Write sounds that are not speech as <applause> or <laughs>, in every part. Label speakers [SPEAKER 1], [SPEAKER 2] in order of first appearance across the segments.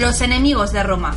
[SPEAKER 1] Los enemigos de Roma.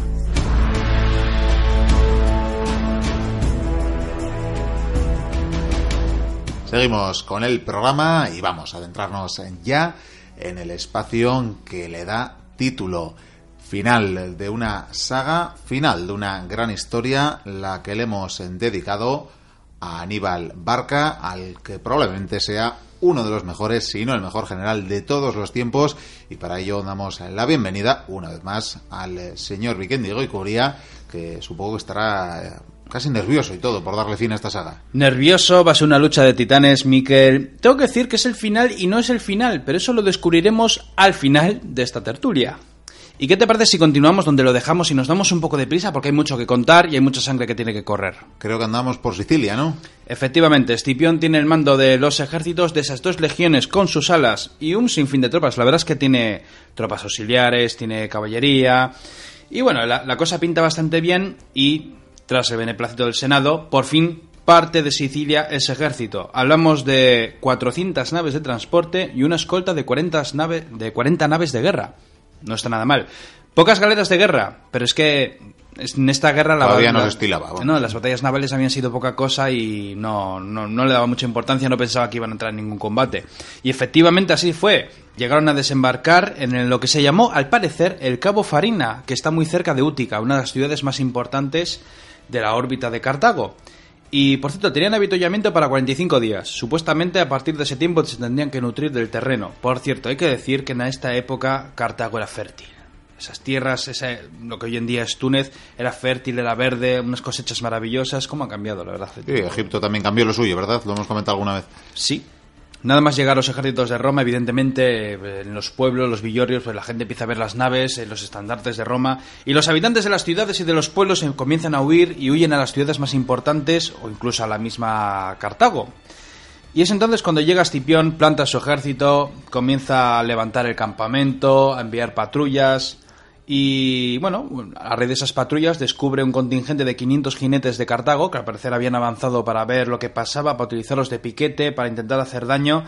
[SPEAKER 2] Seguimos con el programa y vamos a adentrarnos ya en el espacio que le da título final de una saga, final de una gran historia, la que le hemos dedicado a Aníbal Barca, al que probablemente sea uno de los mejores, si no el mejor general de todos los tiempos, y para ello damos la bienvenida una vez más al señor Vikendi Goicuría, que supongo que estará casi nervioso y todo por darle fin a esta saga.
[SPEAKER 3] Nervioso, va a ser una lucha de titanes, Miquel. Tengo que decir que es el final y no es el final, pero eso lo descubriremos al final de esta tertulia. ¿Y qué te parece si continuamos donde lo dejamos y nos damos un poco de prisa? Porque hay mucho que contar y hay mucha sangre que tiene que correr.
[SPEAKER 2] Creo que andamos por Sicilia, ¿no?
[SPEAKER 3] Efectivamente, Escipión tiene el mando de los ejércitos de esas dos legiones con sus alas y un sinfín de tropas. La verdad es que tiene tropas auxiliares, tiene caballería. Y bueno, la, la cosa pinta bastante bien y tras el beneplácito del Senado, por fin parte de Sicilia ese ejército. Hablamos de 400 naves de transporte y una escolta de 40, nave, de 40 naves de guerra. No está nada mal. Pocas galeras de guerra, pero es que en esta guerra la
[SPEAKER 2] Todavía no se estilaba, vamos.
[SPEAKER 3] No, las batallas navales habían sido poca cosa y no, no, no le daba mucha importancia, no pensaba que iban a entrar en ningún combate. Y efectivamente así fue. Llegaron a desembarcar en lo que se llamó, al parecer, el Cabo Farina, que está muy cerca de Útica, una de las ciudades más importantes de la órbita de Cartago. Y por cierto, tenían avituallamiento para 45 días. Supuestamente a partir de ese tiempo se tendrían que nutrir del terreno. Por cierto, hay que decir que en esta época Cartago era fértil. Esas tierras, ese, lo que hoy en día es Túnez, era fértil, era verde, unas cosechas maravillosas. ¿Cómo ha cambiado, la verdad?
[SPEAKER 2] Sí, Egipto también cambió lo suyo, ¿verdad? Lo hemos comentado alguna vez.
[SPEAKER 3] Sí. Nada más llegar los ejércitos de Roma, evidentemente, en los pueblos, los villorrios, pues la gente empieza a ver las naves, eh, los estandartes de Roma, y los habitantes de las ciudades y de los pueblos comienzan a huir y huyen a las ciudades más importantes o incluso a la misma Cartago. Y es entonces cuando llega Escipión, planta su ejército, comienza a levantar el campamento, a enviar patrullas. Y bueno, a raíz de esas patrullas descubre un contingente de 500 jinetes de Cartago, que al parecer habían avanzado para ver lo que pasaba, para utilizarlos de piquete, para intentar hacer daño.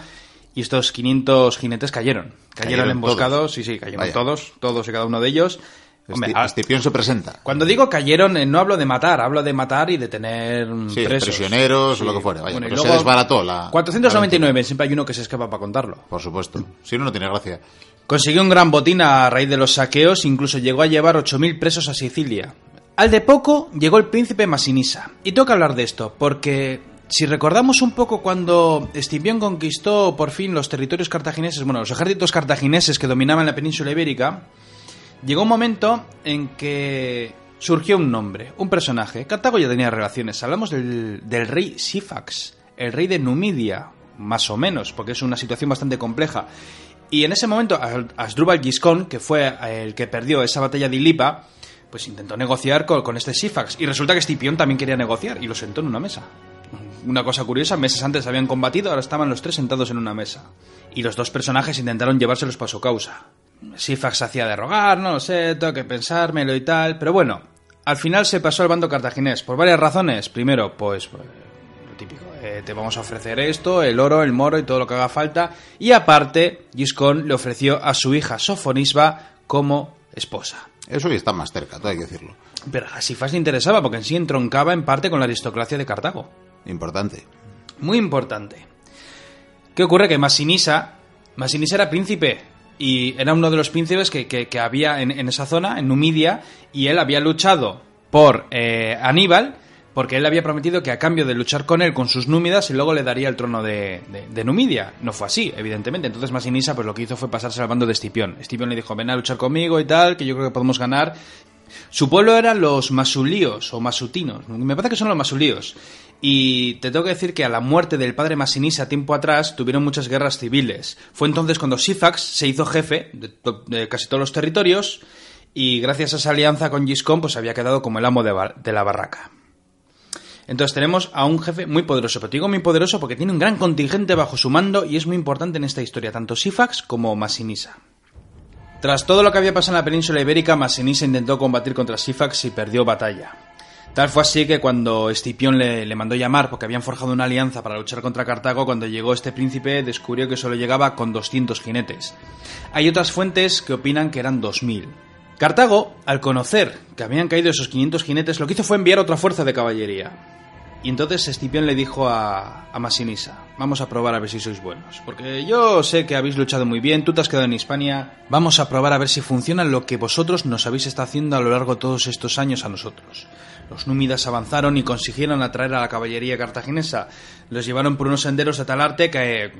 [SPEAKER 3] Y estos 500 jinetes cayeron. Cayeron,
[SPEAKER 2] Cayeron
[SPEAKER 3] emboscados,
[SPEAKER 2] todos.
[SPEAKER 3] sí, sí, cayeron
[SPEAKER 2] Vaya.
[SPEAKER 3] todos, todos y cada uno de ellos. Hombre,
[SPEAKER 2] se presenta.
[SPEAKER 3] cuando digo cayeron, eh, no hablo de matar, hablo de matar y de tener
[SPEAKER 2] Sí,
[SPEAKER 3] presos.
[SPEAKER 2] prisioneros o lo que fuera, vaya,
[SPEAKER 3] y
[SPEAKER 2] pero se
[SPEAKER 3] luego,
[SPEAKER 2] desbarató la-
[SPEAKER 3] 499, siempre hay uno que se escapa para contarlo.
[SPEAKER 2] Por supuesto. Si no, no tiene gracia.
[SPEAKER 3] Consiguió un gran botín a raíz de los saqueos, incluso llegó a llevar 8.000 presos a Sicilia. Al de poco llegó el príncipe Masinisa. Y toca hablar de esto, porque si recordamos un poco cuando Escipión conquistó por fin los territorios cartagineses, bueno, los ejércitos cartagineses que dominaban la península ibérica, llegó un momento en que surgió un nombre, un personaje. Cartago ya tenía relaciones. Hablamos del, del rey Sifax, el rey de Numidia, más o menos, porque es una situación bastante compleja. Y en ese momento, As- Asdrúbal Giscón, que fue el que perdió esa batalla de Ilipa, pues intentó negociar con, este Sifax. Y resulta que Escipión también quería negociar y lo sentó en una mesa. Una cosa curiosa, meses antes habían combatido, ahora estaban los tres sentados en una mesa. Y los dos personajes intentaron llevárselos para su causa. Sifax hacía de rogar, no lo sé, tengo que pensármelo y tal, pero bueno, al final se pasó al bando cartaginés por varias razones. Primero, pues, eh, te vamos a ofrecer esto, el oro, el moro y todo lo que haga falta. Y aparte, Giscón le ofreció a su hija Sofonisba como esposa.
[SPEAKER 2] Eso ya está más cerca, todo hay que decirlo.
[SPEAKER 3] Pero a Sifax le interesaba porque en sí entroncaba en parte con la aristocracia de Cartago.
[SPEAKER 2] Importante.
[SPEAKER 3] Muy importante. ¿Qué ocurre? Que Masinisa, Masinisa era príncipe y era uno de los príncipes que, que- que había en, en esa zona, en Numidia, y él había luchado por eh, Aníbal, porque él había prometido que a cambio de luchar con él, con sus númidas, y luego le daría el trono de, de- Numidia. No fue así, evidentemente. Entonces Masinisa pues lo que hizo fue pasarse al bando de Escipión. Escipión le dijo, ven a luchar conmigo y tal, que yo creo que podemos ganar. Su pueblo eran los masulíos o masutinos. Me parece que son los masulíos. Y te tengo que decir que a la muerte del padre Masinisa tiempo atrás tuvieron muchas guerras civiles. Fue entonces cuando Sifax se hizo jefe de, casi todos los territorios y gracias a esa alianza con Giscón pues había quedado como el amo de la barraca. Entonces tenemos a un jefe muy poderoso, pero digo muy poderoso porque tiene un gran contingente bajo su mando y es muy importante en esta historia, tanto Sifax como Masinisa. Tras todo lo que había pasado en la península ibérica, Masinisa intentó combatir contra Sifax y perdió batalla. Tal fue así que cuando Escipión le, le mandó llamar porque habían forjado una alianza para luchar contra Cartago, cuando llegó este príncipe descubrió que solo llegaba con 200 jinetes. Hay otras fuentes que opinan que eran 2000. Cartago, al conocer que habían caído esos 500 jinetes, lo que hizo fue enviar otra fuerza de caballería. Y entonces Escipión le dijo a, a Masinisa, vamos a probar a ver si sois buenos. Porque yo sé que habéis luchado muy bien, tú te has quedado en Hispania, vamos a probar a ver si funciona lo que vosotros nos habéis estado haciendo a lo largo de todos estos años a nosotros. Los númidas avanzaron y consiguieron atraer a la caballería cartaginesa. Los llevaron por unos senderos de tal arte que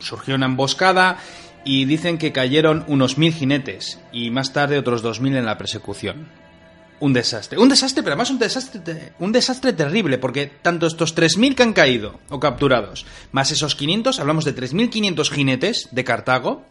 [SPEAKER 3] surgió una emboscada y dicen que cayeron unos mil jinetes y más tarde otros dos mil en la persecución un desastre. Un desastre, pero además un desastre, un desastre terrible, porque tanto estos 3.000 que han caído o capturados, más esos 500, hablamos de 3.500 jinetes de Cartago,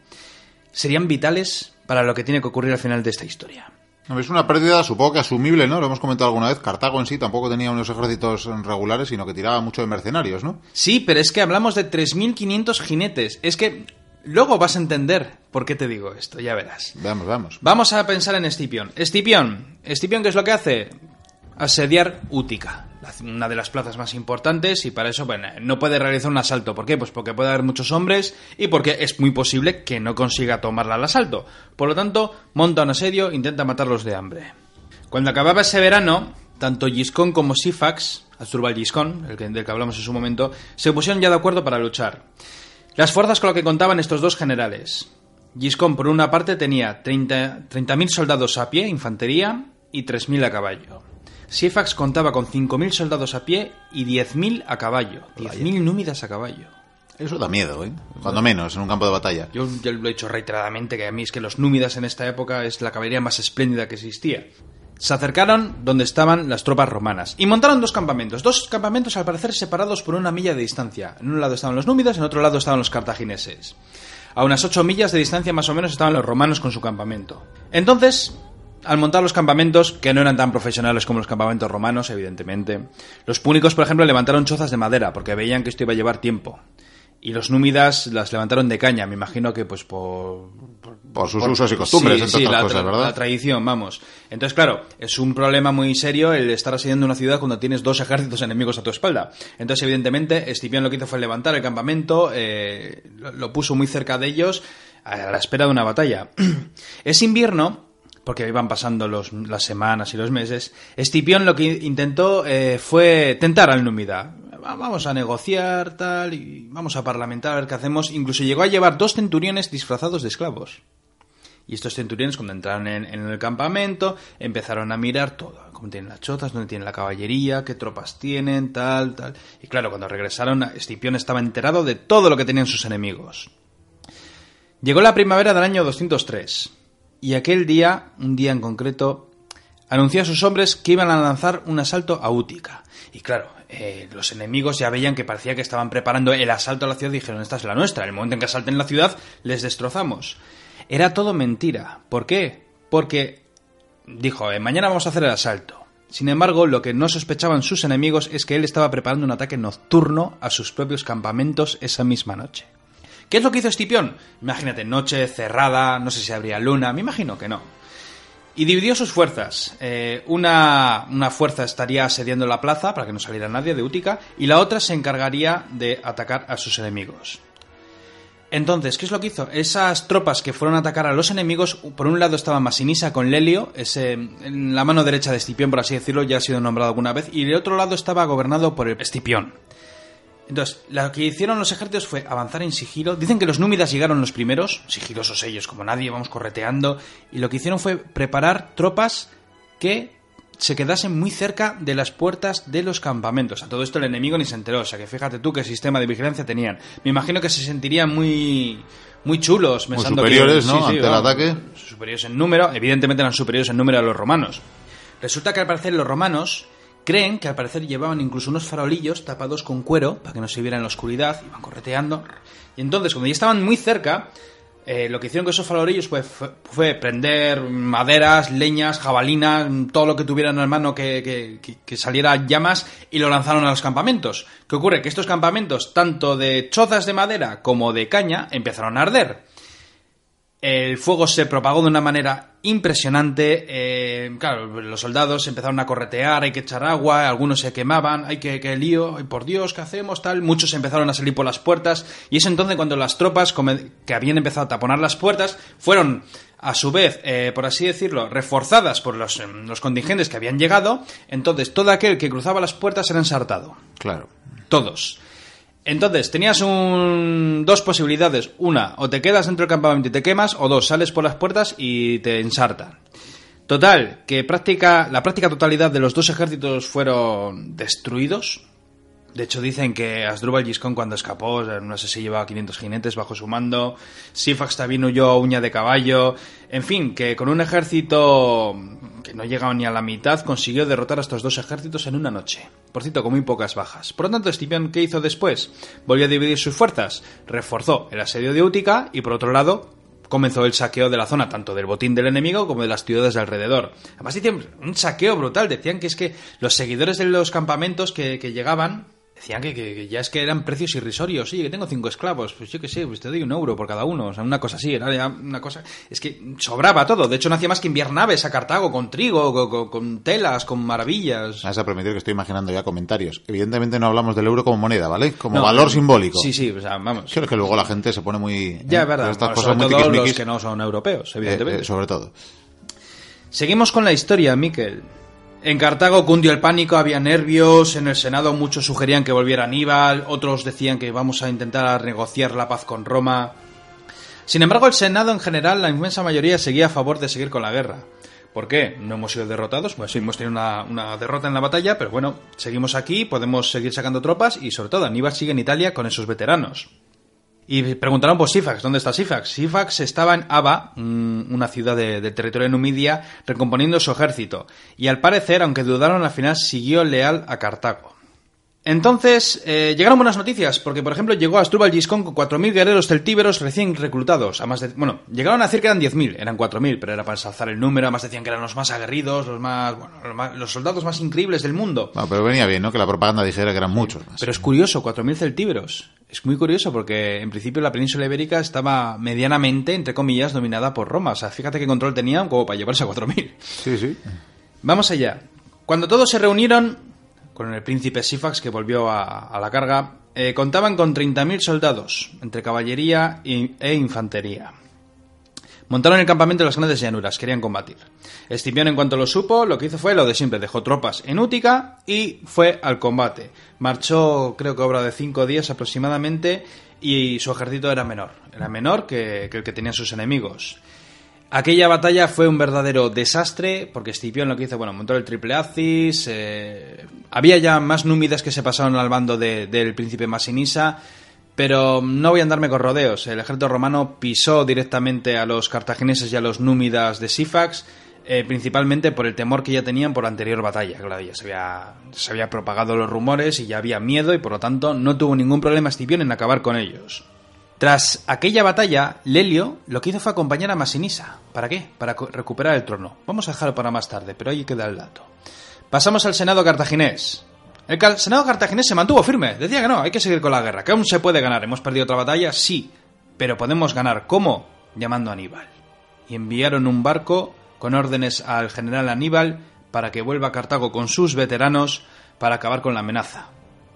[SPEAKER 3] serían vitales para lo que tiene que ocurrir al final de esta historia.
[SPEAKER 2] Es una pérdida, supongo que asumible, ¿no? Lo hemos comentado alguna vez. Cartago en sí tampoco tenía unos ejércitos regulares, sino que tiraba mucho de mercenarios, ¿no?
[SPEAKER 3] Sí, pero es que hablamos de 3.500 jinetes. Es que Luego vas a entender por qué te digo esto, ya verás.
[SPEAKER 2] Vamos, vamos.
[SPEAKER 3] Vamos a pensar en Escipión. Escipión, Escipión, ¿qué es lo que hace? Asediar Útica, una de las plazas más importantes, y para eso bueno, no puede realizar un asalto. ¿Por qué? Pues porque puede haber muchos hombres y porque es muy posible que no consiga tomarla al asalto. Por lo tanto, monta un asedio, intenta matarlos de hambre. Cuando acababa ese verano, tanto Giscón como Sifax, Asdrúbal Giscón, el del que hablamos en su momento, se pusieron ya de acuerdo para luchar. Las fuerzas con lo que contaban estos dos generales. Giscón, por una parte, tenía 30.000 30 soldados a pie, infantería, y 3.000 a caballo. Sifax contaba con 5.000 soldados a pie y 10.000 a caballo. 10.000 númidas a caballo.
[SPEAKER 2] Eso da miedo, ¿eh? Cuando menos, en un campo de batalla.
[SPEAKER 3] Yo ya lo he dicho reiteradamente, que a mí es que los númidas en esta época es la caballería más espléndida que existía. Se acercaron donde estaban las tropas romanas y montaron dos campamentos, dos campamentos al parecer separados por una milla de distancia. En un lado estaban los númidas, en otro lado estaban los cartagineses. A unas ocho millas de distancia más o menos estaban los romanos con su campamento. Entonces, al montar los campamentos, que no eran tan profesionales como los campamentos romanos, evidentemente, los púnicos, por ejemplo, levantaron chozas de madera porque veían que esto iba a llevar tiempo. Y los númidas las levantaron de caña, me imagino que pues por...
[SPEAKER 2] Por, sus usos y costumbres,
[SPEAKER 3] sí, la, cosas, ¿verdad? La tradición, vamos. Entonces, claro, es un problema muy serio el estar asediando una ciudad cuando tienes dos ejércitos enemigos a tu espalda. Entonces, evidentemente, Escipión lo que hizo fue levantar el campamento, eh, lo, puso muy cerca de ellos, a la espera de una batalla. <clears throat> es invierno, porque iban pasando los, las semanas y los meses, Escipión lo que intentó eh, fue tentar al númida vamos a negociar, tal, y vamos a parlamentar a ver qué hacemos. Incluso llegó a llevar dos centuriones disfrazados de esclavos. Y estos centuriones, cuando entraron en, el campamento, empezaron a mirar todo. Cómo tienen las chotas, dónde tienen la caballería, qué tropas tienen, tal, tal. Y claro, cuando regresaron, Escipión estaba enterado de todo lo que tenían sus enemigos. Llegó la primavera del año 203. Y aquel día, un día en concreto, anunció a sus hombres que iban a lanzar un asalto a Útica. Y claro, eh, los enemigos ya veían que parecía que estaban preparando el asalto a la ciudad y dijeron, esta es la nuestra, el momento en que asalten la ciudad, les destrozamos. Era todo mentira. ¿Por qué? Porque dijo, eh, mañana vamos a hacer el asalto. Sin embargo, lo que no sospechaban sus enemigos es que él estaba preparando un ataque nocturno a sus propios campamentos esa misma noche. ¿Qué es lo que hizo Escipión? Imagínate, noche cerrada, no sé si habría luna, me imagino que no. Y dividió sus fuerzas. Eh, una, una, fuerza estaría asediando la plaza para que no saliera nadie de Útica y la otra se encargaría de atacar a sus enemigos. Entonces, ¿qué es lo que hizo? Esas tropas que fueron a atacar a los enemigos, por un lado estaba Masinisa con Lelio, ese, la mano derecha de Escipión, por así decirlo, ya ha sido nombrado alguna vez, y del otro lado estaba gobernado por Escipión. Entonces, lo que hicieron los ejércitos fue avanzar en sigilo. Dicen que los númidas llegaron los primeros, sigilosos ellos como nadie, vamos correteando. Y lo que hicieron fue preparar tropas que se quedasen muy cerca de las puertas de los campamentos. A todo esto el enemigo ni se enteró. O sea que fíjate tú qué sistema de vigilancia tenían. Me imagino que se sentirían muy muy chulos,
[SPEAKER 2] pensando muy superiores, ¿no? Ante el ataque.
[SPEAKER 3] Superiores en número, evidentemente eran superiores en número a los romanos. Resulta que al parecer los romanos Creen que al parecer llevaban incluso unos farolillos tapados con cuero para que no se viera en la oscuridad, iban correteando. Y entonces, cuando ya estaban muy cerca, eh, lo que hicieron con esos farolillos fue, fue, prender maderas, leñas, jabalinas, todo lo que tuvieran en mano que, que, saliera llamas y lo lanzaron a los campamentos. ¿Qué ocurre? Que estos campamentos, tanto de chozas de madera como de caña, empezaron a arder. El fuego se propagó de una manera impresionante. eh, claro, los soldados empezaron a corretear, hay que echar agua, algunos se quemaban, hay que, que lío, ay, por Dios, ¿qué hacemos? Tal. Muchos empezaron a salir por las puertas. Y es entonces cuando las tropas que habían empezado a taponar las puertas fueron, a su vez, eh, por así decirlo, reforzadas por los, em, los contingentes que habían llegado. Entonces todo aquel que cruzaba las puertas era ensartado.
[SPEAKER 2] Claro.
[SPEAKER 3] Todos. Entonces, tenías un, dos posibilidades. Una, o te quedas dentro del campamento y te quemas, o dos, sales por las puertas y te ensartan. Total, que práctica, la práctica totalidad de los dos ejércitos fueron destruidos. De hecho, dicen que Asdrúbal Giscón cuando escapó, no sé si llevaba 500 jinetes bajo su mando, Sifax también huyó a uña de caballo, en fin, que con un ejército que no llegaba ni a la mitad consiguió derrotar a estos dos ejércitos en una noche. Por cierto, con muy pocas bajas. Por lo tanto, Escipión, ¿qué hizo después? Volvió a dividir sus fuerzas, reforzó el asedio de Útica y por otro lado comenzó el saqueo de la zona, tanto del botín del enemigo como de las ciudades de alrededor. Además, decían un saqueo brutal. Decían que es que los seguidores de los campamentos que llegaban decían que, que- que ya es que eran precios irrisorios. Sí, que tengo cinco esclavos. Pues yo qué sé, pues te doy un euro por cada uno. O sea, una cosa así. Era ya una cosa. Es que sobraba todo. De hecho, no hacía más que enviar naves a Cartago con trigo, con, con- con telas, con maravillas.
[SPEAKER 2] Vas a permitir que estoy imaginando ya comentarios. Evidentemente no hablamos del euro como moneda, ¿vale? Como
[SPEAKER 3] No,
[SPEAKER 2] valor
[SPEAKER 3] eh,
[SPEAKER 2] simbólico.
[SPEAKER 3] Sí, sí, o sea, vamos.
[SPEAKER 2] Creo que luego la gente se pone muy...
[SPEAKER 3] Ya,
[SPEAKER 2] ¿eh?
[SPEAKER 3] es verdad.
[SPEAKER 2] Estas
[SPEAKER 3] Bueno,
[SPEAKER 2] cosas
[SPEAKER 3] sobre
[SPEAKER 2] muy
[SPEAKER 3] todo los que no son europeos,
[SPEAKER 2] eh,
[SPEAKER 3] evidentemente.
[SPEAKER 2] eh, sobre todo.
[SPEAKER 3] Seguimos con la historia, Miquel. En Cartago cundió el pánico, había nervios, en el Senado muchos sugerían que volviera Aníbal, otros decían que vamos a intentar negociar la paz con Roma. Sin embargo, el Senado en general, la inmensa mayoría seguía a favor de seguir con la guerra. ¿Por qué? No hemos sido derrotados, pues sí, hemos tenido una, una derrota en la batalla, pero bueno, seguimos aquí, podemos seguir sacando tropas y sobre todo Aníbal sigue en Italia con esos veteranos. Y preguntaron por Sifax, ¿dónde está Sifax? Sifax estaba en Aba, mm, una ciudad de- del territorio de Numidia, recomponiendo su ejército. Y al parecer, aunque dudaron, al final siguió leal a Cartago. Entonces, eh, llegaron buenas noticias, porque por ejemplo llegó Asdrúbal Giscón con 4.000 guerreros celtíberos recién reclutados. A más de, bueno, llegaron a decir que eran 10.000, eran 4.000, pero era para ensalzar el número, además decían que eran los más aguerridos, los más, bueno, los, más- los soldados más increíbles del mundo.
[SPEAKER 2] Bueno, pero venía bien, ¿no? Que la propaganda dijera que eran muchos más.
[SPEAKER 3] Pero es curioso, 4.000 celtíberos. Es muy curioso porque en principio la península ibérica estaba medianamente, entre comillas, dominada por Roma. O sea, fíjate qué control tenían como para llevarse a 4.000.
[SPEAKER 2] Sí, sí.
[SPEAKER 3] Vamos allá. Cuando todos se reunieron, con el príncipe Sifax que volvió a, la carga, eh, contaban con 30.000 soldados, entre caballería e infantería. Montaron el campamento en las grandes llanuras, querían combatir. Escipión, en cuanto lo supo, lo que hizo fue lo de siempre, dejó tropas en Útica y fue al combate. Marchó, creo que obra de cinco días aproximadamente, y su ejército era menor, era menor que, que el que tenían sus enemigos. Aquella batalla fue un verdadero desastre, porque Escipión lo que hizo, bueno, montó el triple Acis, eh, había ya más númidas que se pasaron al bando de- del príncipe Masinisa, pero no voy a andarme con rodeos. El ejército romano pisó directamente a los cartagineses y a los númidas de Sifax, eh, principalmente por el temor que ya tenían por la anterior batalla. Claro, ya se había, se propagado los rumores y ya había miedo y por lo tanto no tuvo ningún problema Escipión en acabar con ellos. Tras aquella batalla, Lelio lo que hizo fue acompañar a Masinisa. ¿Para qué? Para recuperar el trono. Vamos a dejarlo para más tarde, pero ahí queda el dato. Pasamos al Senado cartaginés. El Senado cartaginés se mantuvo firme. Decía que no, hay que seguir con la guerra, que aún se puede ganar. ¿Hemos perdido otra batalla? Sí. Pero podemos ganar. ¿Cómo? Llamando a Aníbal. Y enviaron un barco con órdenes al general Aníbal para que vuelva a Cartago con sus veteranos para acabar con la amenaza.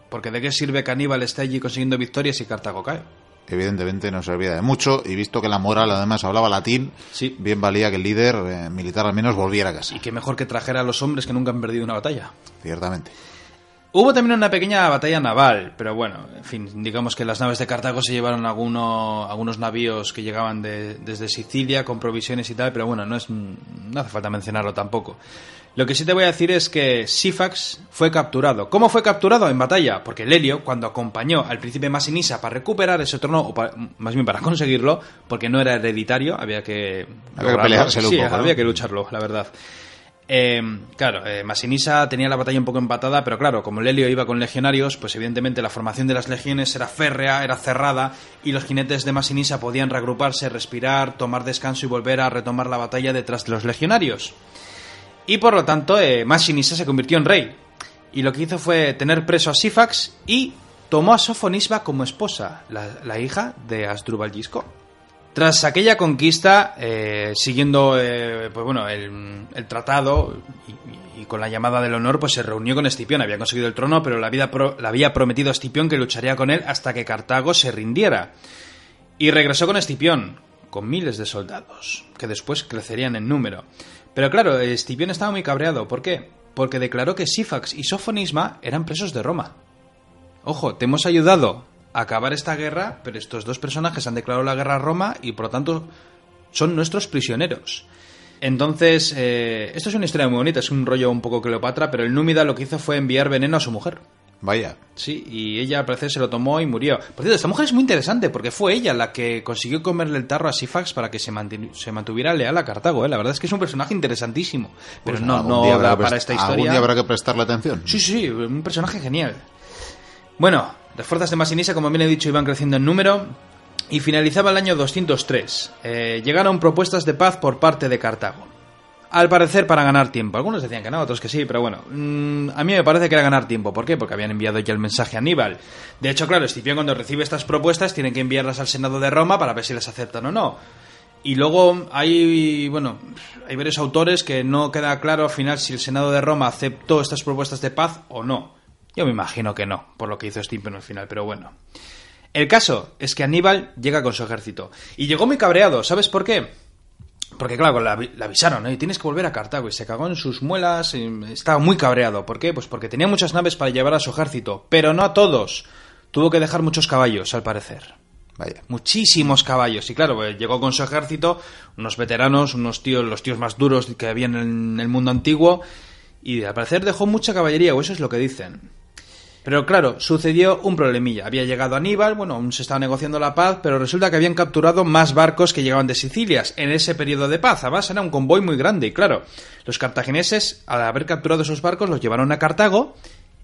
[SPEAKER 3] Porque ¿de qué sirve que Aníbal esté allí consiguiendo victorias si Cartago cae?
[SPEAKER 2] Evidentemente no servía de mucho y visto que la moral además hablaba latín,
[SPEAKER 3] Sí.
[SPEAKER 2] bien valía que el líder eh, militar al menos volviera a casa.
[SPEAKER 3] Y qué mejor que trajera a los hombres que nunca han perdido una batalla.
[SPEAKER 2] Ciertamente.
[SPEAKER 3] Hubo también una pequeña batalla naval, pero bueno, en fin, digamos que las naves de Cartago se llevaron alguno- algunos navíos que llegaban de- desde Sicilia con provisiones y tal, pero bueno, no, es, no hace falta mencionarlo tampoco. Lo que sí te voy a decir es que Sifax fue capturado. ¿Cómo fue capturado en batalla? Porque Lelio, cuando acompañó al príncipe Masinisa para recuperar ese trono, o pa- más bien para conseguirlo, porque no era hereditario, había que... lograrlo.
[SPEAKER 2] peleárselo un
[SPEAKER 3] Sí,
[SPEAKER 2] poco, ¿no?
[SPEAKER 3] había que lucharlo, la verdad. Eh, claro, eh, Masinisa tenía la batalla un poco empatada, pero claro, como Lelio iba con legionarios, pues evidentemente la formación de las legiones era férrea, era cerrada, y los jinetes de Masinisa podían reagruparse, respirar, tomar descanso y volver a retomar la batalla detrás de los legionarios. Y por lo tanto, eh, Masinisa se convirtió en rey. Y lo que hizo fue tener preso a Sifax y tomó a Sofonisba como esposa, la, la hija de Asdrúbal Gisco. Tras aquella conquista, eh, siguiendo eh, pues bueno, el, tratado y, con la llamada del honor, pues se reunió con Escipión. Había conseguido el trono, pero le había, pro- había prometido a Escipión que lucharía con él hasta que Cartago se rindiera. Y regresó con Escipión, con miles de soldados, que después crecerían en número. Pero claro, Escipión estaba muy cabreado. ¿Por qué? Porque declaró que Sífax y Sofonisma eran presos de Roma. Ojo, te hemos ayudado acabar esta guerra, pero estos dos personajes han declarado la guerra a Roma y por lo tanto son nuestros prisioneros. Entonces, eh, esto es una historia muy bonita, es un rollo un poco Cleopatra, pero el Númida lo que hizo fue enviar veneno a su mujer.
[SPEAKER 2] Vaya.
[SPEAKER 3] Sí, y ella al parecer se lo tomó y murió. Por cierto, esta mujer es muy interesante porque fue ella la que consiguió comerle el tarro a Sifax para que se, mantuviera leal a Cartago. ¿eh? La verdad es que es un personaje interesantísimo. Pero
[SPEAKER 2] Pues
[SPEAKER 3] no,
[SPEAKER 2] algún
[SPEAKER 3] no habrá para esta
[SPEAKER 2] Algún
[SPEAKER 3] historia.
[SPEAKER 2] día habrá que prestarle atención.
[SPEAKER 3] Sí, sí, un personaje genial. Bueno, las fuerzas de Masinisa, como bien he dicho, iban creciendo en número y finalizaba el año 203. Eh, llegaron propuestas de paz por parte de Cartago. Al parecer para ganar tiempo. Algunos decían que no, otros que sí, pero bueno. mm, a mí me parece que era ganar tiempo. ¿Por qué? Porque habían enviado ya el mensaje a Aníbal. De hecho, claro, Escipión cuando recibe estas propuestas tiene que enviarlas al Senado de Roma para ver si las aceptan o no. Y luego hay, bueno, hay varios autores que no queda claro al final si el Senado de Roma aceptó estas propuestas de paz o no. Yo me imagino que no, por lo que hizo Escipión al final, pero bueno. El caso es que Aníbal llega con su ejército. Y llegó muy cabreado, ¿sabes por qué? Porque claro, la, avisaron. Y tienes que volver a Cartago. Y se cagó en sus muelas. estaba muy cabreado. ¿Por qué? Pues porque tenía muchas naves para llevar a su ejército. Pero no a todos. Tuvo que dejar muchos caballos, al parecer.
[SPEAKER 2] Vaya.
[SPEAKER 3] Muchísimos caballos. Y claro, pues, llegó con su ejército, unos veteranos, unos tíos, los tíos más duros que había en el mundo antiguo. Y al parecer dejó mucha caballería, o eso es lo que dicen. Pero claro, sucedió un problemilla. Había llegado Aníbal, bueno, aún se estaba negociando la paz, pero resulta que habían capturado más barcos que llegaban de Sicilias en ese periodo de paz. Además, era un convoy muy grande. Y claro, los cartagineses, al haber capturado esos barcos, los llevaron a Cartago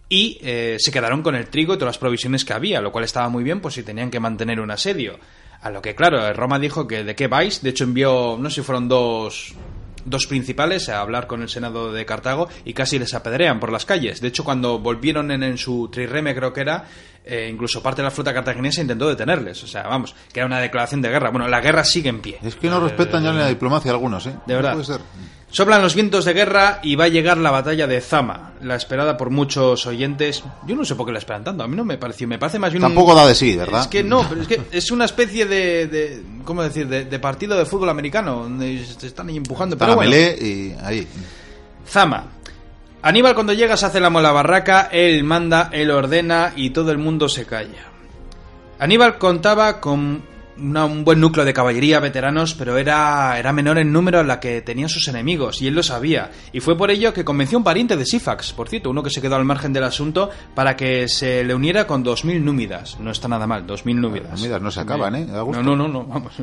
[SPEAKER 3] y eh, se quedaron con el trigo y todas las provisiones que había, lo cual estaba muy bien, pues si tenían que mantener un asedio. A lo que, claro, Roma dijo que de qué vais. De hecho, envió, no sé si fueron dos, dos principales a hablar con el Senado de Cartago y casi les apedrean por las calles. De hecho, cuando volvieron en, en su trireme, creo que era, eh, incluso parte de la flota cartaginesa intentó detenerles. O sea, vamos, que era una declaración de guerra. Bueno, la guerra sigue en pie.
[SPEAKER 2] Es que no respetan ya ni la diplomacia algunos, ¿eh?
[SPEAKER 3] De
[SPEAKER 2] No
[SPEAKER 3] verdad.
[SPEAKER 2] puede ser.
[SPEAKER 3] Soplan los vientos de guerra y va a llegar la batalla de Zama, la esperada por muchos oyentes. Yo no sé por qué la esperan tanto, a mí no me pareció, me parece más bien un-
[SPEAKER 2] Tampoco da de sí, ¿verdad?
[SPEAKER 3] Es que no, pero es que es una especie de, de- ¿cómo decir?, de, de partido de fútbol americano, donde se están ahí empujando.
[SPEAKER 2] Está
[SPEAKER 3] Pero
[SPEAKER 2] la
[SPEAKER 3] bueno,
[SPEAKER 2] melee y ahí.
[SPEAKER 3] Zama. Aníbal cuando llega se hace la mola barraca, él manda, él ordena y todo el mundo se calla. Aníbal contaba con una- un buen núcleo de caballería, veteranos, pero era, era menor en número a la que tenían sus enemigos, y él lo sabía. Y fue por ello que convenció a un pariente de Sifax, por cierto, uno que se quedó al margen del asunto, para que se le uniera con 2.000 númidas. No está nada mal, 2.000 númidas.
[SPEAKER 2] númidas no se acaban, ¿eh? Da gusto.
[SPEAKER 3] No, no, no, no, vamos.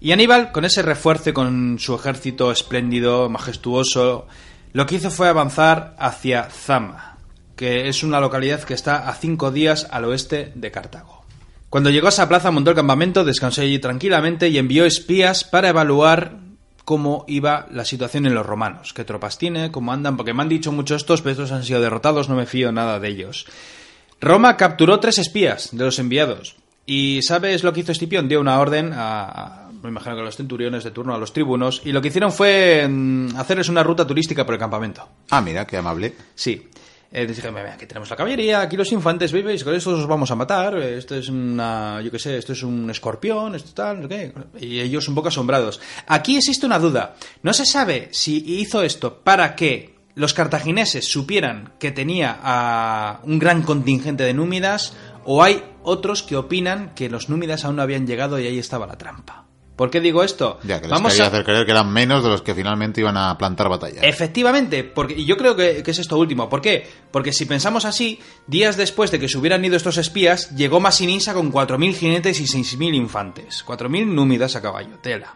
[SPEAKER 3] Y Aníbal, con ese refuerzo y con su ejército espléndido, majestuoso, lo que hizo fue avanzar hacia Zama, que es una localidad que está a cinco días al oeste de Cartago. Cuando llegó a esa plaza montó el campamento, descansó allí tranquilamente y envió espías para evaluar cómo iba la situación en los romanos, qué tropas tiene, cómo andan, porque me han dicho muchos estos, pero estos han sido derrotados, no me fío nada de ellos. Roma capturó tres espías de los enviados. ¿Y sabes lo que hizo Escipión? Dio una orden a, a- me imagino que a los centuriones de turno, a los tribunos, y lo que hicieron fue mm, hacerles una ruta turística por el campamento.
[SPEAKER 2] Ah, mira, qué amable.
[SPEAKER 3] Sí. Eh, dije, "Mira, aquí tenemos la caballería, aquí los infantes, veis, con estos os vamos a matar, eh, esto es una, yo qué sé, esto es un escorpión, esto tal, no sé qué. Y ellos un poco asombrados. Aquí existe una duda. No se sabe si hizo esto para que los cartagineses supieran que tenía a un gran contingente de númidas o hay otros que opinan que los númidas aún no habían llegado y ahí estaba la trampa. ¿Por qué digo esto?
[SPEAKER 2] Ya que les quería hacer creer que eran menos de los que finalmente iban a plantar batalla.
[SPEAKER 3] Efectivamente, porque, y yo creo que, que es esto último. ¿Por qué? Porque si pensamos así, días después de que se hubieran ido estos espías, llegó Masinisa con 4.000 jinetes y 6.000 infantes. 4.000 númidas a caballo, tela.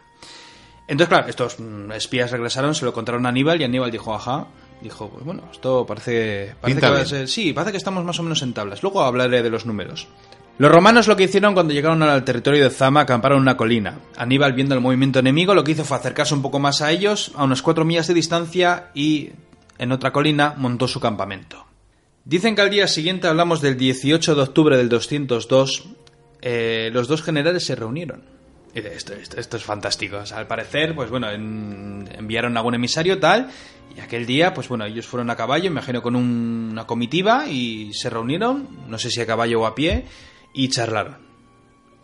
[SPEAKER 3] Entonces, claro, estos mm, espías regresaron, se lo contaron a Aníbal y Aníbal dijo, ajá. Dijo, pues bueno, esto parece, que va a
[SPEAKER 2] bien.
[SPEAKER 3] ser- Sí, parece que estamos más o menos en tablas. Luego hablaré de los números. Los romanos lo que hicieron cuando llegaron al territorio de Zama acamparon en una colina. Aníbal, viendo el movimiento enemigo, lo que hizo fue acercarse un poco más a ellos, a unas cuatro millas de distancia, y en otra colina montó su campamento. Dicen que al día siguiente, hablamos del 18 de octubre del 202, eh, los dos generales se reunieron. Esto, es fantástico. Al parecer, pues bueno, en- enviaron algún emisario tal, y aquel día, pues bueno, ellos fueron a caballo, imagino con un- una comitiva, y se reunieron, no sé si a caballo o a pie, y charlaron.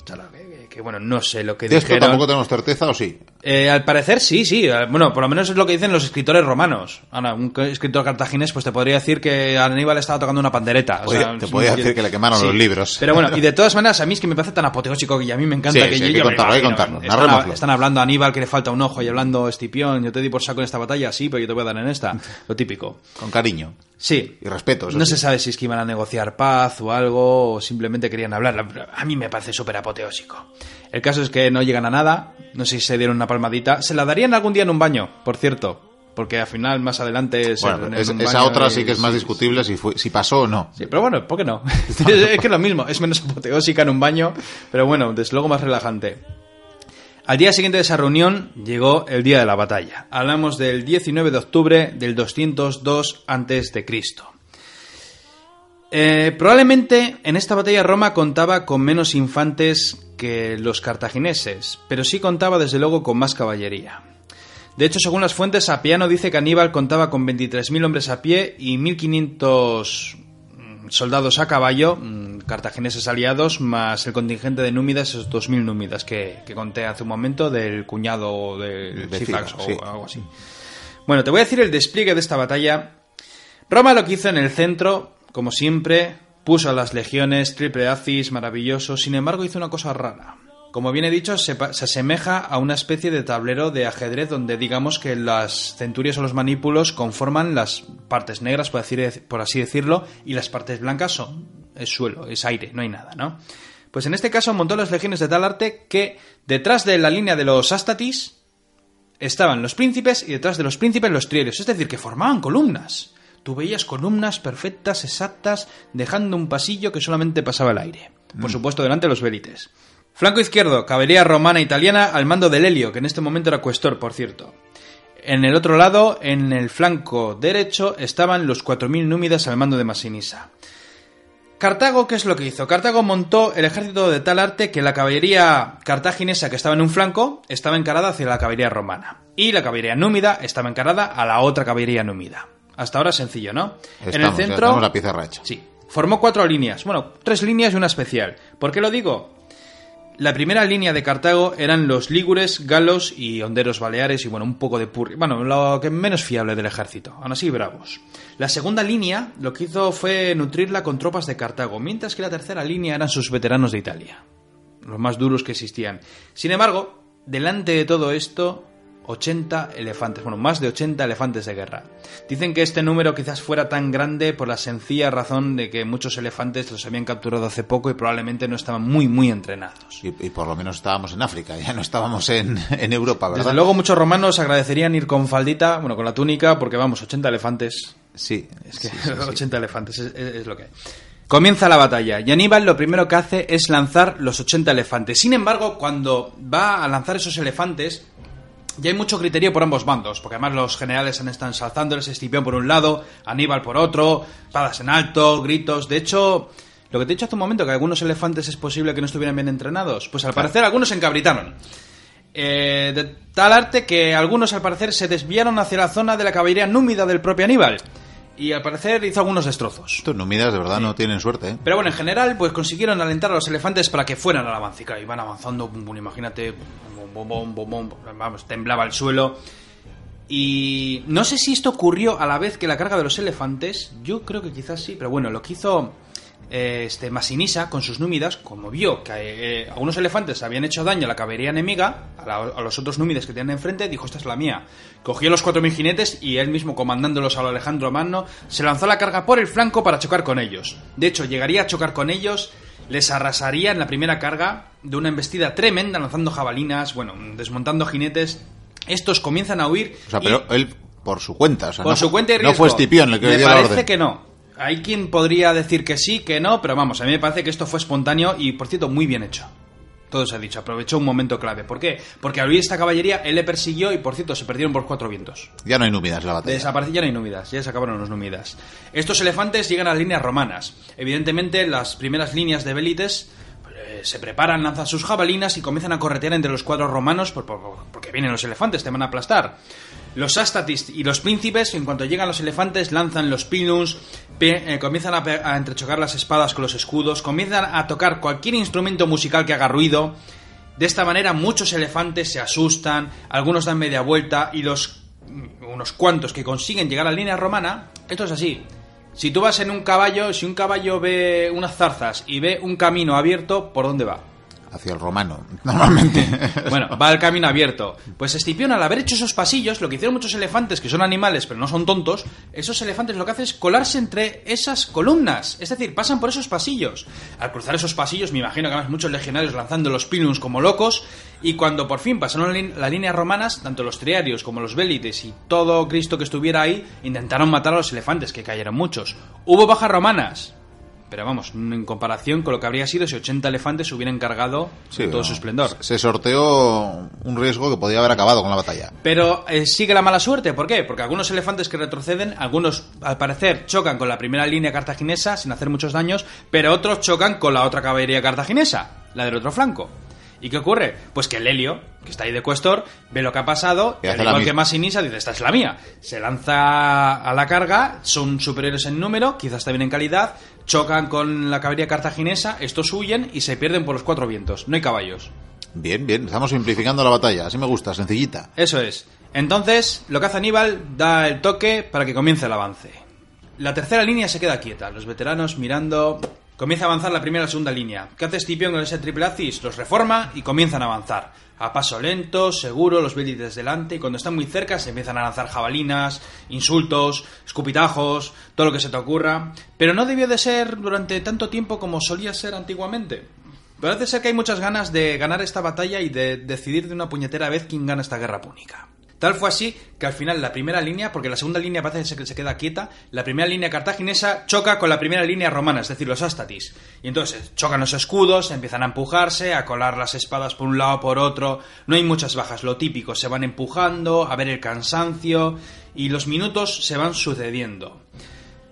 [SPEAKER 3] Charlaron, que, bueno, no sé lo que
[SPEAKER 2] De esto
[SPEAKER 3] dijeron.
[SPEAKER 2] tampoco tenemos certeza, ¿o sí?
[SPEAKER 3] Eh, al parecer sí, sí. Eh, Bueno, por lo menos es lo que dicen los escritores romanos. Ahora, un escritor cartaginés pues te podría decir que Aníbal estaba tocando una pandereta. o
[SPEAKER 2] Podía-
[SPEAKER 3] sea,
[SPEAKER 2] te podía
[SPEAKER 3] sí,
[SPEAKER 2] decir que le quemaron
[SPEAKER 3] sí.
[SPEAKER 2] los libros.
[SPEAKER 3] Pero bueno, y de <laughs> todas maneras, a mí es que me parece tan apoteósico y a mí me encanta
[SPEAKER 2] Sí,
[SPEAKER 3] que
[SPEAKER 2] sí,
[SPEAKER 3] yo,
[SPEAKER 2] hay que
[SPEAKER 3] yo
[SPEAKER 2] contarlo, hay que contarlo.
[SPEAKER 3] Están, están hablando a Aníbal que le falta un ojo y hablando Escipión, yo te di por saco en esta batalla, sí, pero yo te voy a dar en esta. Lo típico.
[SPEAKER 2] Con cariño
[SPEAKER 3] Sí.
[SPEAKER 2] y respeto.
[SPEAKER 3] No
[SPEAKER 2] sí.
[SPEAKER 3] se sabe si es que iban a negociar paz o algo, o simplemente querían hablar. A mí me parece súper apoteósico. El caso es que no llegan a nada, no sé si se dieron una palmadita. Se la darían algún día en un baño, por cierto, porque al final, más adelante... se
[SPEAKER 2] Bueno, es-
[SPEAKER 3] un
[SPEAKER 2] esa otra
[SPEAKER 3] y-
[SPEAKER 2] sí que es más discutible si, fue, si pasó o no.
[SPEAKER 3] Sí, pero bueno, ¿por qué no? <laughs> <laughs> es que es lo mismo, es menos apoteósica en un baño, pero bueno, desde luego más relajante. Al día siguiente de esa reunión llegó el día de la batalla. Hablamos del 19 de octubre del 202 antes de Cristo. Eh, probablemente en esta batalla Roma contaba con menos infantes que los cartagineses, pero sí contaba desde luego con más caballería. De hecho, según las fuentes, Apiano dice que Aníbal contaba con 23.000 hombres a pie y 1.500 mm, soldados a caballo, mm, cartagineses aliados, más el contingente de númidas, esos 2.000 númidas que, que conté hace un momento del cuñado del
[SPEAKER 2] Cifax,
[SPEAKER 3] o
[SPEAKER 2] sí.
[SPEAKER 3] algo así. Bueno, te voy a decir el despliegue de esta batalla. Roma lo que hizo en el centro, como siempre, puso a las legiones, triple acis, maravilloso, sin embargo hizo una cosa rara. Como bien he dicho, se, asemeja a una especie de tablero de ajedrez donde digamos que las centurias o los manípulos conforman las partes negras, por así decirlo, y las partes blancas son es suelo, es aire, no hay nada, ¿no? Pues en este caso montó las legiones de tal arte que detrás de la línea de los astatis estaban los príncipes y detrás de los príncipes los trierios, es decir, que formaban columnas. Tú veías columnas perfectas, exactas, dejando un pasillo que solamente pasaba el aire. Por supuesto, delante de los vélites. Flanco izquierdo, caballería romana italiana al mando del Helio, que en este momento era cuestor, por cierto. En el otro lado, en el flanco derecho, estaban los 4.000 númidas al mando de Masinisa. Cartago, ¿qué es lo que hizo? Cartago montó el ejército de tal arte que la caballería cartaginesa que estaba en un flanco estaba encarada hacia la caballería romana. Y la caballería númida estaba encarada a la otra caballería númida. Hasta ahora sencillo, ¿no? en el centro...
[SPEAKER 2] la.
[SPEAKER 3] Sí. Formó cuatro líneas. Bueno, tres líneas y una especial. ¿Por qué lo digo? La primera línea de Cartago eran los lígures, galos y honderos baleares y bueno, un poco de purri. Bueno, lo que menos fiable del ejército. Aún así, bravos. La segunda línea lo que hizo fue nutrirla con tropas de Cartago, mientras que la tercera línea eran sus veteranos de Italia. Los más duros que existían. Sin embargo, delante de todo esto, 80 elefantes, bueno, más de 80 elefantes de guerra. Dicen que este número quizás fuera tan grande por la sencilla razón de que muchos elefantes los habían capturado hace poco y probablemente no estaban muy, muy entrenados.
[SPEAKER 2] Y, y por lo menos estábamos en África, ya no estábamos en, <laughs> en Europa, ¿verdad?
[SPEAKER 3] Desde luego muchos romanos agradecerían ir con faldita, bueno, con la túnica, porque vamos, 80 elefantes.
[SPEAKER 2] Sí,
[SPEAKER 3] Es que
[SPEAKER 2] sí, sí, <laughs> sí.
[SPEAKER 3] 80 elefantes es, es- es lo que hay. Comienza la batalla y Aníbal lo primero que hace es lanzar los 80 elefantes. Sin embargo, cuando va a lanzar esos elefantes, ya hay mucho criterio por ambos bandos, porque además los generales han estado ensalzándoles, Escipión por un lado, Aníbal por otro, espadas en alto, gritos. De hecho, lo que te he dicho hace un momento, que algunos elefantes es posible que no estuvieran bien entrenados, pues al parecer algunos se encabritaron. Eh, de tal arte que algunos al parecer se desviaron hacia la zona de la caballería númida del propio Aníbal. Y al parecer hizo algunos destrozos.
[SPEAKER 2] Estos númidas de verdad no tienen suerte, ¿eh?
[SPEAKER 3] Pero bueno, en general, pues consiguieron alentar a los elefantes para que fueran al avance. Y iban avanzando, imagínate, bum, bum, bum, vamos, temblaba el suelo. Y no sé si esto ocurrió a la vez que la carga de los elefantes. Yo creo que quizás sí, pero bueno, lo que hizo eh, este Masinisa con sus númidas, como vio que eh, algunos elefantes habían hecho daño a la caballería enemiga, a, los otros númides que tenían enfrente, dijo: Esta es la mía. Cogió los 4.000 jinetes y él mismo, comandándolos a lo Alejandro Magno, se lanzó la carga por el flanco para chocar con ellos. De hecho, llegaría a chocar con ellos les arrasaría en la primera carga de una embestida tremenda, lanzando jabalinas, bueno, desmontando jinetes. Estos comienzan a huir.
[SPEAKER 2] O sea,
[SPEAKER 3] y-
[SPEAKER 2] pero él por su cuenta, o sea,
[SPEAKER 3] por
[SPEAKER 2] no,
[SPEAKER 3] su cuenta y
[SPEAKER 2] no fue Escipión el que
[SPEAKER 3] me
[SPEAKER 2] dio la
[SPEAKER 3] parece
[SPEAKER 2] orden.
[SPEAKER 3] que no. Hay quien podría decir que sí, que no, pero vamos, a mí me parece que esto fue espontáneo y, por cierto, muy bien hecho. Todo se ha dicho, aprovechó un momento clave. ¿Por qué? Porque al huir esta caballería, él le persiguió y, por cierto, se perdieron por cuatro vientos.
[SPEAKER 2] Ya no hay númidas la batalla.
[SPEAKER 3] Desapareció, ya no hay númidas, ya se acabaron los númidas. Estos elefantes llegan a las líneas romanas. Evidentemente, las primeras líneas de Belites se preparan, lanzan sus jabalinas y comienzan a corretear entre los cuadros romanos por- por- por- porque vienen los elefantes, te van a aplastar. Los astatis y los príncipes, en cuanto llegan los elefantes, lanzan los piluns, pe- eh, comienzan a, a entrechocar las espadas con los escudos, comienzan a tocar cualquier instrumento musical que haga ruido. De esta manera muchos elefantes se asustan, algunos dan media vuelta y los mm, unos cuantos que consiguen llegar a la línea romana, esto es así. Si tú vas en un caballo, si un caballo ve unas zarzas y ve un camino abierto, ¿por dónde va?
[SPEAKER 2] Hacia el romano, <laughs> normalmente.
[SPEAKER 3] Bueno, va al camino abierto. Pues Escipión, al haber hecho esos pasillos, lo que hicieron muchos elefantes, que son animales, pero no son tontos, esos elefantes lo que hacen es colarse entre esas columnas. Es decir, pasan por esos pasillos. Al cruzar esos pasillos, me imagino que además muchos legionarios lanzando los piluns como locos, y cuando por fin pasaron las líneas romanas, tanto los triarios como los bélites y todo Cristo que estuviera ahí, intentaron matar a los elefantes, que cayeron muchos. Hubo bajas romanas, pero vamos, en comparación con lo que habría sido si 80 elefantes hubieran cargado
[SPEAKER 2] Sí,
[SPEAKER 3] todo su esplendor.
[SPEAKER 2] Se sorteó un riesgo que podía haber acabado con la batalla.
[SPEAKER 3] Pero eh, sigue la mala suerte, ¿por qué? Porque algunos elefantes que retroceden, algunos al parecer chocan con la primera línea cartaginesa sin hacer muchos daños, pero otros chocan con la otra caballería cartaginesa, la del otro flanco. ¿Y qué ocurre? Pues que el Helio, que está ahí de cuestor, ve lo que ha pasado
[SPEAKER 2] Y
[SPEAKER 3] al igual que
[SPEAKER 2] misma.
[SPEAKER 3] Masinisa, dice, esta es la mía. Se lanza a la carga, son superiores en número, quizás también en calidad, chocan con la caballería cartaginesa, estos huyen y se pierden por los cuatro vientos. No hay caballos.
[SPEAKER 2] Bien, bien, estamos simplificando la batalla. Así me gusta, sencillita.
[SPEAKER 3] Eso es. Entonces, lo que hace Aníbal da el toque para que comience el avance. La tercera línea se queda quieta, los veteranos mirando... Comienza a avanzar la primera y segunda línea. ¿Qué hace Escipión con ese triple acis? Los reforma y comienzan a avanzar. A paso lento, seguro, los bélites delante, y cuando están muy cerca se empiezan a lanzar jabalinas, insultos, escupitajos, todo lo que se te ocurra. Pero no debió de ser durante tanto tiempo como solía ser antiguamente. Parece ser que hay muchas ganas de ganar esta batalla y de decidir de una puñetera vez quién gana esta guerra púnica. Tal fue así que al final la primera línea, porque la segunda línea parece que se queda quieta, la primera línea cartaginesa choca con la primera línea romana, es decir, los ástatis. Y entonces chocan los escudos, empiezan a empujarse, a colar las espadas por un lado por otro. No hay muchas bajas, lo típico, se van empujando, a ver el cansancio y los minutos se van sucediendo.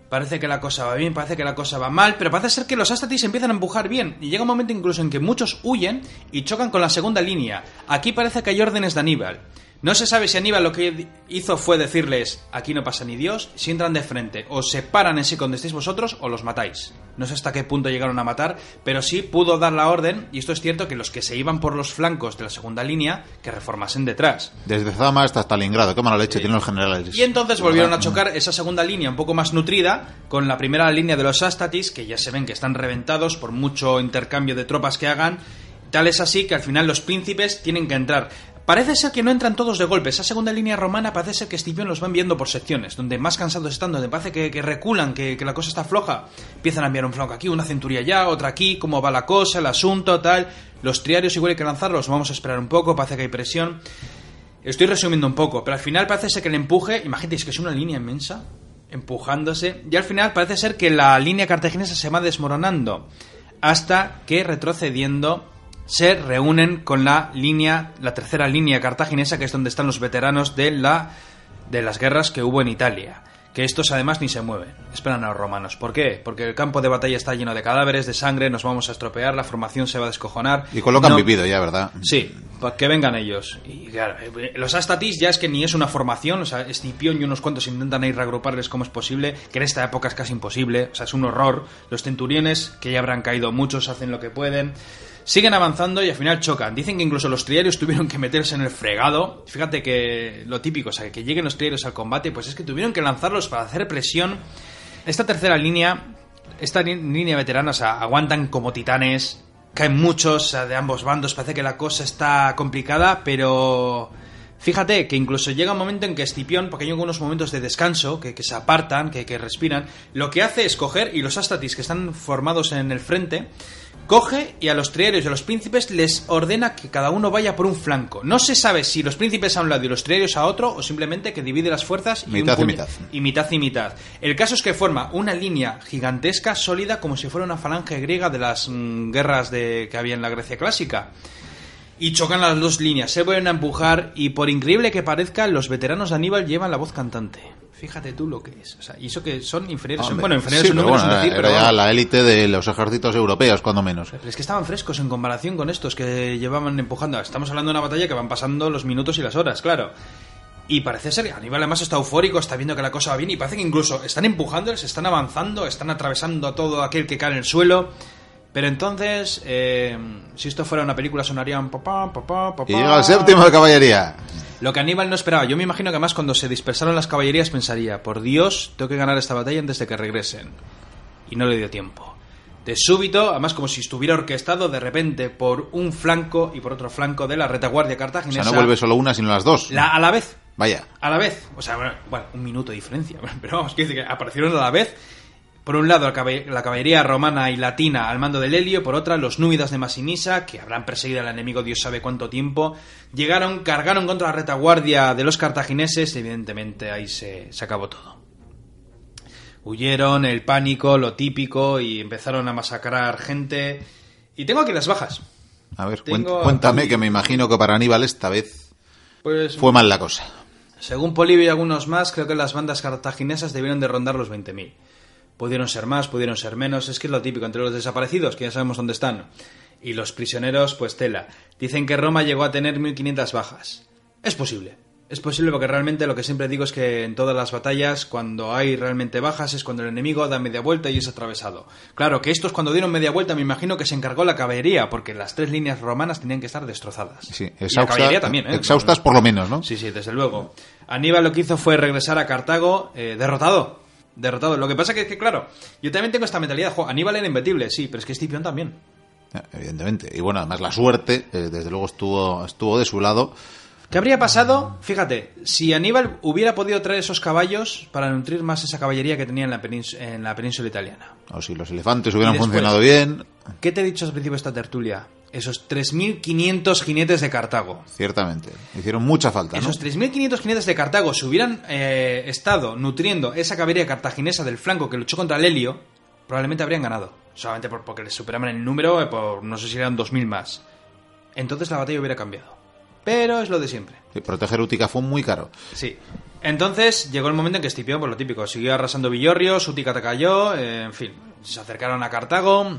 [SPEAKER 3] Parece que la cosa va bien, parece que la cosa va mal, pero parece ser que los Astatis empiezan a empujar bien. Y llega un momento incluso en que muchos huyen y chocan con la segunda línea. Aquí parece que hay órdenes de Aníbal. No se sabe si Aníbal lo que hizo fue decirles, aquí no pasa ni Dios, si entran de frente, o se paran en sí donde estéis vosotros, o los matáis. No sé hasta qué punto llegaron a matar, pero sí pudo dar la orden, y esto es cierto, que los que se iban por los flancos de la segunda línea, que reformasen detrás.
[SPEAKER 2] Desde Zama hasta Stalingrado. Qué mala leche tienen los generales.
[SPEAKER 3] Y entonces volvieron a chocar esa segunda línea un poco más nutrida con la primera línea de los Astatis, que ya se ven que están reventados por mucho intercambio de tropas que hagan. Tal es así que al final los príncipes tienen que entrar. Parece ser que no entran todos de golpe. Esa segunda línea romana parece ser que Escipión los va enviando por secciones, donde más cansados están, donde parece que, reculan, que, que la cosa está floja. Empiezan a enviar un flanco aquí, una centuria allá, otra aquí, cómo va la cosa, el asunto, tal. Los triarios igual hay que lanzarlos, vamos a esperar un poco, parece que hay presión. Estoy resumiendo un poco, pero al final parece ser que el empuje, imagínate, es que es una línea inmensa, empujándose, y al final parece ser que la línea cartaginesa se va desmoronando, hasta que retrocediendo se reúnen con la línea, la tercera línea cartaginesa, que es donde están los veteranos de la de las guerras que hubo en Italia. Que estos además ni se mueven, esperan a los romanos. ¿Por qué? Porque el campo de batalla está lleno de cadáveres, de sangre, nos vamos a estropear, la formación se va a descojonar.
[SPEAKER 2] Y con lo que han vivido ya, ¿verdad?
[SPEAKER 3] Sí, pues que vengan ellos. Y claro, eh, los Astatis ya es que ni es una formación, o sea, Escipión y unos cuantos intentan ir reagruparles como es posible, que en esta época es casi imposible, o sea, es un horror. Los centuriones, que ya habrán caído muchos, hacen lo que pueden. Siguen avanzando y al final chocan. Dicen que incluso los triarios tuvieron que meterse en el fregado. Fíjate que lo típico, o sea, que lleguen los triarios al combate, pues es que tuvieron que lanzarlos para hacer presión. Esta tercera línea, esta línea veterana, o sea, aguantan como titanes, caen muchos de ambos bandos, parece que la cosa está complicada, pero fíjate que incluso llega un momento en que Escipión, porque hay algunos momentos de descanso, que, que se apartan, que, que respiran, lo que hace es coger, y los Astatis que están formados en el frente, coge y a los triarios y a los príncipes les ordena que cada uno vaya por un flanco. No se sabe si los príncipes a un lado y los triarios a otro, o simplemente que divide las fuerzas y, un
[SPEAKER 2] Mitad y mitad.
[SPEAKER 3] y mitad y mitad. El caso es que forma una línea gigantesca, sólida, como si fuera una falange griega de las mm, guerras de, que había en la Grecia clásica. Y chocan las dos líneas, se vuelven a empujar y por increíble que parezca, los veteranos de Aníbal llevan la voz cantante. Fíjate tú lo que es. O sea, y eso que son inferiores. son,
[SPEAKER 2] Hombre,
[SPEAKER 3] bueno, inferiores
[SPEAKER 2] sí,
[SPEAKER 3] en
[SPEAKER 2] pero bueno,
[SPEAKER 3] es decir,
[SPEAKER 2] era
[SPEAKER 3] pero
[SPEAKER 2] ya la élite de los ejércitos europeos, cuando menos.
[SPEAKER 3] Pero es que estaban frescos en comparación con estos que llevaban empujando. Estamos hablando de una batalla que van pasando los minutos y las horas, claro. Y parece ser, Aníbal además está eufórico, está viendo que la cosa va bien y parece que incluso están empujándoles, están avanzando, están atravesando a todo aquel que cae en el suelo. Pero entonces, eh, si esto fuera una película sonarían papá, papá, papá.
[SPEAKER 2] Y llega el séptimo de caballería.
[SPEAKER 3] Lo que Aníbal no esperaba. Yo me imagino que además cuando se dispersaron las caballerías pensaría, por Dios, tengo que ganar esta batalla antes de que regresen. Y no le dio tiempo. De súbito, además como si estuviera orquestado de repente por un flanco y por otro flanco de la retaguardia
[SPEAKER 2] O
[SPEAKER 3] cartaginesa.
[SPEAKER 2] sea, no vuelve solo una, sino las dos.
[SPEAKER 3] la- a la vez.
[SPEAKER 2] Vaya.
[SPEAKER 3] A la vez. O sea, bueno, bueno, un minuto de diferencia. <laughs> Pero vamos, que aparecieron a la vez. Por un lado, la caballería romana y latina al mando del Helio, por otra, los númidas de Masinisa, que habrán perseguido al enemigo Dios sabe cuánto tiempo, llegaron, cargaron contra la retaguardia de los cartagineses y evidentemente ahí se, se acabó todo. Huyeron, el pánico, lo típico, y empezaron a masacrar gente. Y tengo aquí las bajas.
[SPEAKER 2] A ver,
[SPEAKER 3] Tengo
[SPEAKER 2] cuéntame,
[SPEAKER 3] aquí-
[SPEAKER 2] que me imagino que para Aníbal esta vez
[SPEAKER 3] Pues
[SPEAKER 2] fue mal la cosa.
[SPEAKER 3] Según Polibio y algunos más, creo que las bandas cartaginesas debieron de rondar los 20.000. Pudieron ser más, pudieron ser menos, es que es lo típico entre los desaparecidos, que ya sabemos dónde están. Y los prisioneros, pues tela. Dicen que Roma llegó a tener 1.500 bajas. Es posible. Es posible porque realmente lo que siempre digo es que en todas las batallas, cuando hay realmente bajas, es cuando el enemigo da media vuelta y es atravesado. Claro que estos cuando dieron media vuelta me imagino que se encargó la caballería, porque las tres líneas romanas tenían que estar destrozadas.
[SPEAKER 2] Sí,
[SPEAKER 3] Y la
[SPEAKER 2] exhausta-
[SPEAKER 3] caballería también, ¿eh?
[SPEAKER 2] exhaustas por lo menos, ¿no?
[SPEAKER 3] Sí, sí, desde luego. Aníbal lo que hizo fue regresar a Cartago eh, derrotado. Derrotado. Lo que pasa que es que, claro, yo también tengo esta mentalidad. Jo, Aníbal era imbatible, sí, pero es que Escipión también.
[SPEAKER 2] Evidentemente. Y bueno, además la suerte, eh, desde luego, estuvo, estuvo de su lado.
[SPEAKER 3] ¿Qué habría pasado? Fíjate, si Aníbal hubiera podido traer esos caballos para nutrir más esa caballería que tenía en la, penís- en la península italiana.
[SPEAKER 2] O si los elefantes hubieran
[SPEAKER 3] después-
[SPEAKER 2] funcionado bien,
[SPEAKER 3] ¿Qué te he dicho al principio de esta tertulia? Esos 3.500 jinetes de Cartago.
[SPEAKER 2] ciertamente. Hicieron mucha falta, ¿no?
[SPEAKER 3] Esos 3.500 jinetes de Cartago, si hubieran eh, estado nutriendo esa caballería cartaginesa del flanco que luchó contra el Helio, probablemente habrían ganado. Solamente por- porque les superaban el número, eh, por no sé si eran 2.000 más. Entonces la batalla hubiera cambiado. Pero es lo de siempre.
[SPEAKER 2] Sí, proteger Útica fue muy caro.
[SPEAKER 3] Sí. Entonces llegó el momento en que Escipión, por lo típico, siguió arrasando Villorrios, Útica te cayó, eh, en fin, se acercaron a Cartago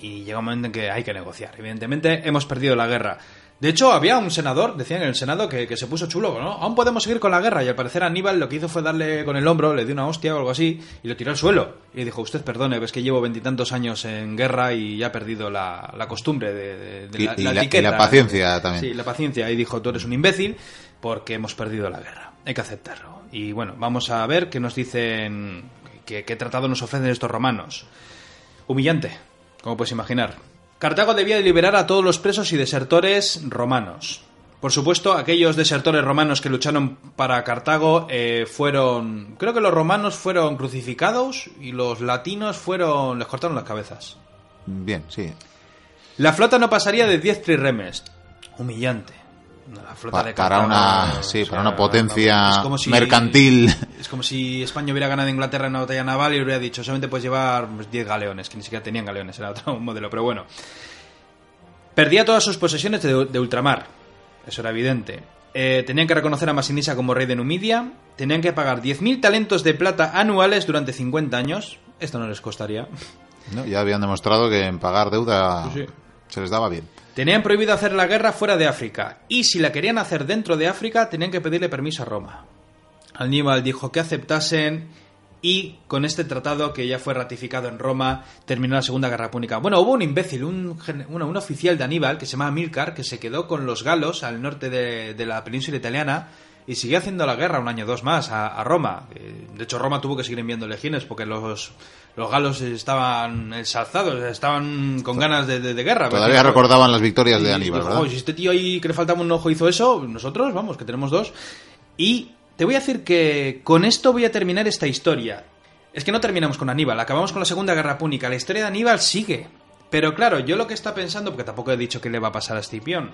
[SPEAKER 3] y llegó un momento en que hay que negociar. Evidentemente hemos perdido la guerra. De hecho, había un senador, decían en el Senado, que, que se puso chulo, ¿no? Aún podemos seguir con la guerra. Y al parecer Aníbal lo que hizo fue darle con el hombro, le dio una hostia o algo así, y lo tiró al suelo. Y le dijo, usted perdone, ves que llevo veintitantos años en guerra y ya he perdido la, la costumbre de, de- de
[SPEAKER 2] Y-
[SPEAKER 3] la,
[SPEAKER 2] y y
[SPEAKER 3] etiqueta".
[SPEAKER 2] la paciencia también.
[SPEAKER 3] Sí, la paciencia. Y dijo, tú eres un imbécil porque hemos perdido la guerra. Hay que aceptarlo. Y bueno, vamos a ver qué nos dicen, qué, qué tratado nos ofrecen estos romanos. Humillante, como puedes imaginar. Cartago debía de liberar a todos los presos y desertores romanos. Por supuesto, aquellos desertores romanos que lucharon para Cartago eh, fueron... Creo que los romanos fueron crucificados y los latinos fueron... les cortaron las cabezas.
[SPEAKER 2] Bien, sí.
[SPEAKER 3] La flota no pasaría de 10 triremes. Humillante. La flota
[SPEAKER 2] Pa-
[SPEAKER 3] de
[SPEAKER 2] para una,
[SPEAKER 3] o
[SPEAKER 2] sí,
[SPEAKER 3] sea,
[SPEAKER 2] para una potencia
[SPEAKER 3] es como si-
[SPEAKER 2] mercantil.
[SPEAKER 3] Es como si España hubiera ganado a Inglaterra en una batalla naval y hubiera dicho, solamente puedes llevar pues, 10 galeones, que ni siquiera tenían galeones, era otro <laughs> modelo, pero bueno. Perdía todas sus posesiones de, de ultramar, eso era evidente. Eh, tenían que reconocer a Masinisa como rey de Numidia, tenían que pagar 10.000 talentos de plata anuales durante 50 años, esto no les costaría.
[SPEAKER 2] ¿no? Ya habían demostrado que en pagar deuda
[SPEAKER 3] Sí, sí.
[SPEAKER 2] Se les daba bien.
[SPEAKER 3] Tenían prohibido hacer la guerra fuera de África, y si la querían hacer dentro de África, tenían que pedirle permiso a Roma. Aníbal dijo que aceptasen, y con este tratado, que ya fue ratificado en Roma, terminó la Segunda Guerra Púnica. Bueno, hubo un imbécil, un, bueno, un oficial de Aníbal, que se llamaba Milcar, que se quedó con los galos al norte de, de la península italiana, y siguió haciendo la guerra un año o dos más a, a Roma. Eh, De hecho, Roma tuvo que seguir enviando legiones porque los, los galos estaban ensalzados, estaban con ganas de, de- de guerra.
[SPEAKER 2] Todavía
[SPEAKER 3] Porque-
[SPEAKER 2] recordaban las victorias de Aníbal, ¿verdad?
[SPEAKER 3] "Jo, si este tío ahí que le faltaba un ojo hizo eso, nosotros, vamos, que tenemos dos. Y te voy a decir que con esto voy a terminar esta historia. Es que no terminamos con Aníbal, acabamos con la Segunda Guerra Púnica. La historia de Aníbal sigue. Pero claro, yo lo que está pensando, porque tampoco he dicho qué le va a pasar a Escipión.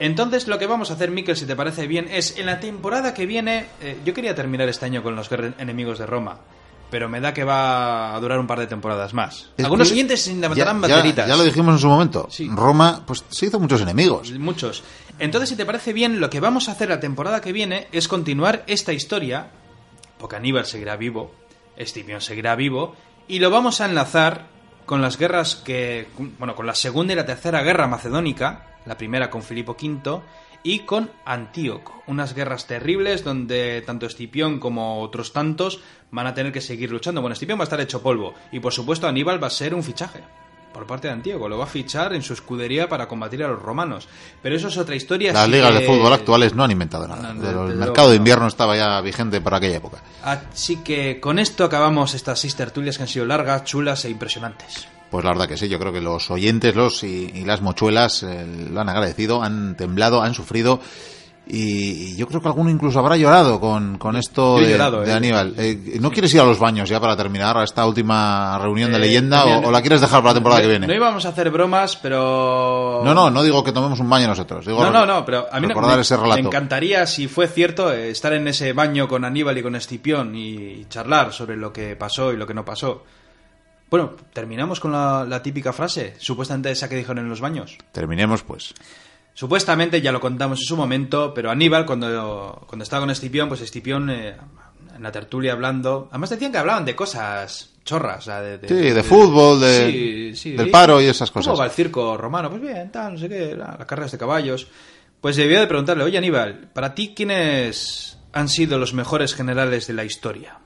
[SPEAKER 3] Entonces lo que vamos a hacer, Miquel, si te parece bien, es en la temporada que viene, eh, yo quería terminar este año con los enemigos de Roma. Pero me da que va a durar un par de temporadas más.
[SPEAKER 2] Es
[SPEAKER 3] Algunos oyentes se inventarán
[SPEAKER 2] ya, ya- lo dijimos en su momento.
[SPEAKER 3] Sí.
[SPEAKER 2] Roma pues se hizo muchos enemigos.
[SPEAKER 3] Muchos. Entonces, si te parece bien, lo que vamos a hacer la temporada que viene es continuar esta historia, porque Aníbal seguirá vivo, Escipión seguirá vivo, y lo vamos a enlazar con las guerras que. Bueno, con la segunda y la tercera guerra macedónica, la primera con Filipo V, y con Antíoco. Unas guerras terribles donde tanto Escipión como otros tantos van a tener que seguir luchando. Bueno, Escipión va a estar hecho polvo, y por supuesto Aníbal va a ser un fichaje por parte de Antíoco. Lo va a fichar en su escudería para combatir a los romanos. Pero eso es otra historia.
[SPEAKER 2] Las ligas
[SPEAKER 3] que-
[SPEAKER 2] de fútbol actuales no han inventado nada.
[SPEAKER 3] No,
[SPEAKER 2] el mercado de
[SPEAKER 3] no.
[SPEAKER 2] invierno estaba ya vigente para aquella época.
[SPEAKER 3] Así que con esto acabamos estas seis tertulias que han sido largas, chulas e impresionantes.
[SPEAKER 2] Pues la verdad que sí, yo creo que los oyentes los y, y las mochuelas eh, lo han agradecido, han temblado, han sufrido y, y yo creo que alguno incluso habrá llorado con, con esto de,
[SPEAKER 3] llorado,
[SPEAKER 2] de
[SPEAKER 3] eh.
[SPEAKER 2] Aníbal. Eh, ¿No quieres ir a los baños ya para terminar a esta última reunión de
[SPEAKER 3] Eh,
[SPEAKER 2] leyenda
[SPEAKER 3] también-
[SPEAKER 2] o, o la quieres dejar para la temporada
[SPEAKER 3] no,
[SPEAKER 2] que viene?
[SPEAKER 3] No íbamos a hacer bromas, pero...
[SPEAKER 2] No, no, no digo que tomemos un baño nosotros. Digo
[SPEAKER 3] No, no, no, pero a mí me,
[SPEAKER 2] ese relato.
[SPEAKER 3] me encantaría, si fue cierto, estar en ese baño con Aníbal y con Escipión y charlar sobre lo que pasó y lo que no pasó. Bueno, terminamos con la, la típica frase, supuestamente esa que dijeron en los baños.
[SPEAKER 2] Terminemos pues.
[SPEAKER 3] Supuestamente, ya lo contamos en su momento, pero Aníbal, cuando, cuando estaba con Escipión, pues Escipión, eh, en la tertulia hablando... Además decían que hablaban de cosas chorras. o sea, de,
[SPEAKER 2] Sí, de fútbol, de-
[SPEAKER 3] sí, sí,
[SPEAKER 2] del
[SPEAKER 3] ¿y
[SPEAKER 2] paro y esas cosas.
[SPEAKER 3] ¿Cómo va el circo romano? Pues bien, tal, no sé qué, la- las carreras de caballos. Pues debió de preguntarle, oye Aníbal, ¿para ti quiénes han sido los mejores generales de la historia?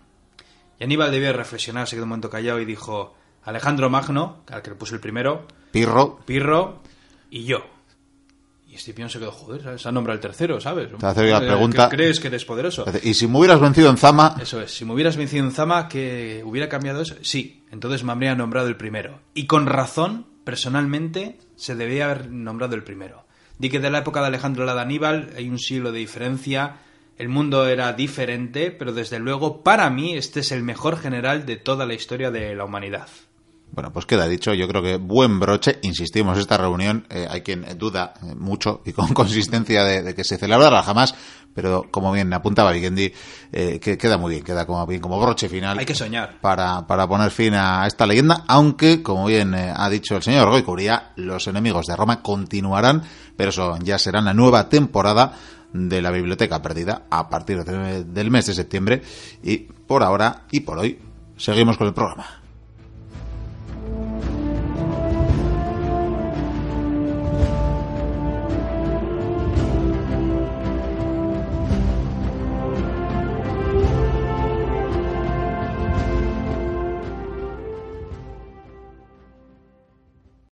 [SPEAKER 3] Y Aníbal debió de reflexionar, se quedó un momento callado y dijo, Alejandro Magno, al que le puso el primero,
[SPEAKER 2] Pirro,
[SPEAKER 3] Pirro y yo. Y Escipión se quedó, joder, ¿sabes? se ha nombrado el tercero, ¿sabes?
[SPEAKER 2] Te hace la
[SPEAKER 3] Eh,
[SPEAKER 2] pregunta-
[SPEAKER 3] ¿que ¿Crees que eres poderoso?
[SPEAKER 2] y si me hubieras vencido en Zama,
[SPEAKER 3] Eso es, si me hubieras vencido en Zama, que hubiera cambiado eso. Sí, entonces me habría nombrado el primero. Y con razón, personalmente, se debía haber nombrado el primero. Di que de la época de Alejandro la de Aníbal hay un siglo de diferencia. El mundo era diferente, pero desde luego, para mí, este es el mejor general de toda la historia de la humanidad.
[SPEAKER 2] Bueno, pues queda dicho, yo creo que buen broche, insistimos, esta reunión, eh, hay quien duda eh, mucho y con <laughs> consistencia de, de que se celebrará jamás, pero como bien apuntaba Vikendi, eh, que queda muy bien, queda como bien como broche final.
[SPEAKER 3] Hay que soñar.
[SPEAKER 2] Para, para poner fin a esta leyenda, aunque, como bien eh, ha dicho el señor Goicuría, los enemigos de Roma continuarán, pero eso ya será en la nueva temporada de la Biblioteca Perdida a partir de- del mes de septiembre y por ahora y por hoy seguimos con el programa.